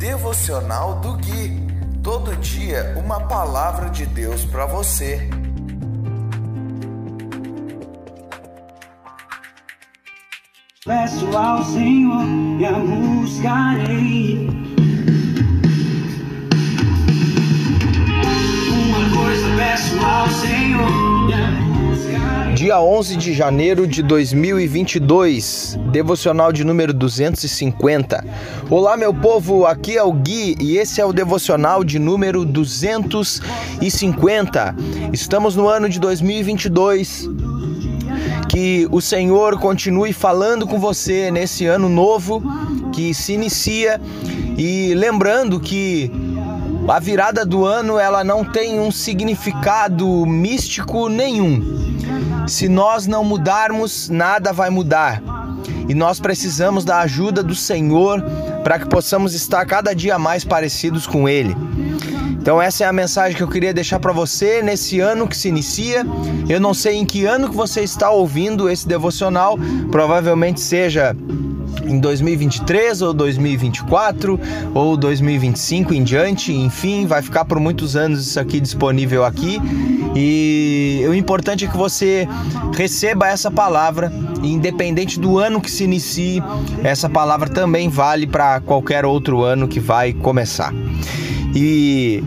Devocional do Gui. Todo dia uma palavra de Deus para você. Peço ao Senhor e a buscarei. Dia 11 de janeiro de 2022, devocional de número 250. Olá, meu povo, aqui é o Gui e esse é o devocional de número 250. Estamos no ano de 2022. Que o Senhor continue falando com você nesse ano novo que se inicia e lembrando que a virada do ano ela não tem um significado místico nenhum. Se nós não mudarmos, nada vai mudar. E nós precisamos da ajuda do Senhor para que possamos estar cada dia mais parecidos com Ele. Então essa é a mensagem que eu queria deixar para você nesse ano que se inicia. Eu não sei em que ano que você está ouvindo esse devocional, provavelmente seja em 2023 ou 2024 ou 2025 em diante, enfim, vai ficar por muitos anos isso aqui disponível aqui. E o importante é que você receba essa palavra, independente do ano que se inicie, essa palavra também vale para qualquer outro ano que vai começar. E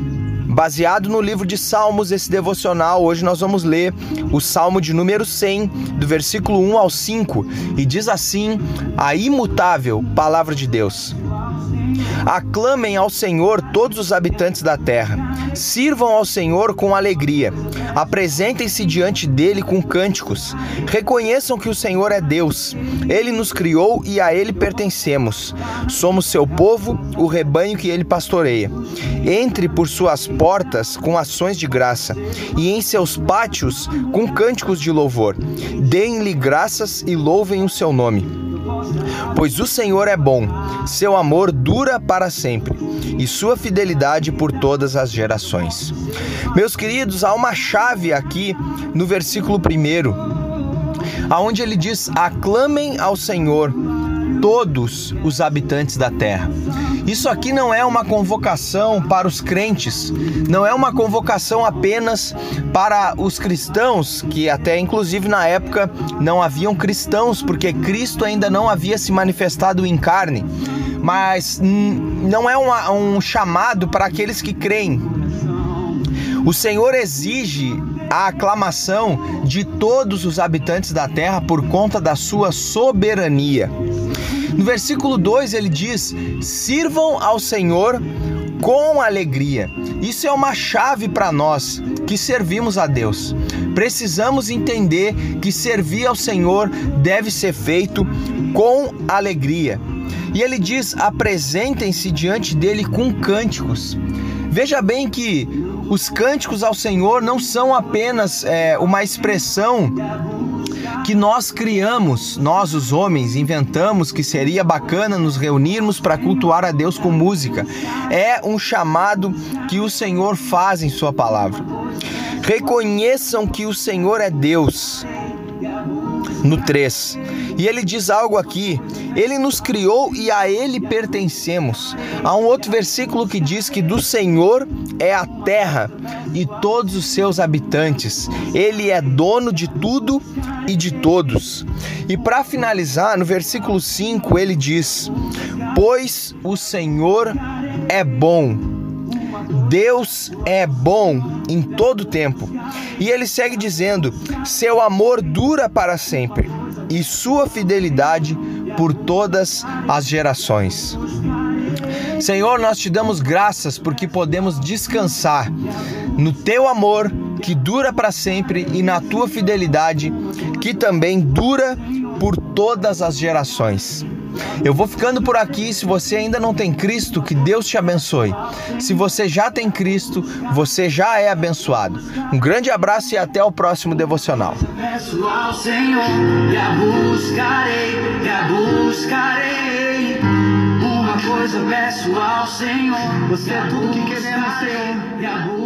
baseado no livro de Salmos, esse devocional, hoje nós vamos ler o Salmo de número 100, do versículo 1 ao 5, e diz assim: a imutável palavra de Deus. Aclamem ao Senhor todos os habitantes da terra. Sirvam ao Senhor com alegria. Apresentem-se diante dele com cânticos. Reconheçam que o Senhor é Deus. Ele nos criou e a ele pertencemos. Somos seu povo, o rebanho que ele pastoreia. Entre por suas portas com ações de graça e em seus pátios com cânticos de louvor. Deem-lhe graças e louvem o seu nome. Pois o Senhor é bom, seu amor dura para sempre e sua fidelidade por todas as gerações. Meus queridos, há uma chave aqui no versículo 1, aonde ele diz: aclamem ao Senhor todos os habitantes da terra. Isso aqui não é uma convocação para os crentes, não é uma convocação apenas para os cristãos, que até inclusive na época não haviam cristãos, porque Cristo ainda não havia se manifestado em carne. Mas não é uma, um chamado para aqueles que creem. O Senhor exige a aclamação de todos os habitantes da terra por conta da sua soberania. No versículo 2 ele diz: Sirvam ao Senhor com alegria. Isso é uma chave para nós que servimos a Deus. Precisamos entender que servir ao Senhor deve ser feito com alegria. E ele diz: apresentem-se diante dele com cânticos. Veja bem que os cânticos ao Senhor não são apenas é, uma expressão que nós criamos, nós os homens, inventamos que seria bacana nos reunirmos para cultuar a Deus com música. É um chamado que o Senhor faz em Sua palavra. Reconheçam que o Senhor é Deus. No 3. E ele diz algo aqui: Ele nos criou e a Ele pertencemos. Há um outro versículo que diz que do Senhor é a terra e todos os seus habitantes. Ele é dono de tudo e de todos. E para finalizar, no versículo 5, ele diz: Pois o Senhor é bom. Deus é bom em todo tempo. E ele segue dizendo: Seu amor dura para sempre e sua fidelidade por todas as gerações. Senhor, nós te damos graças porque podemos descansar no teu amor que dura para sempre e na tua fidelidade que também dura por todas as gerações. Eu vou ficando por aqui. Se você ainda não tem Cristo, que Deus te abençoe. Se você já tem Cristo, você já é abençoado. Um grande abraço e até o próximo devocional. Coisa peço ao Senhor, você é tudo que queremos, Senhor, e a.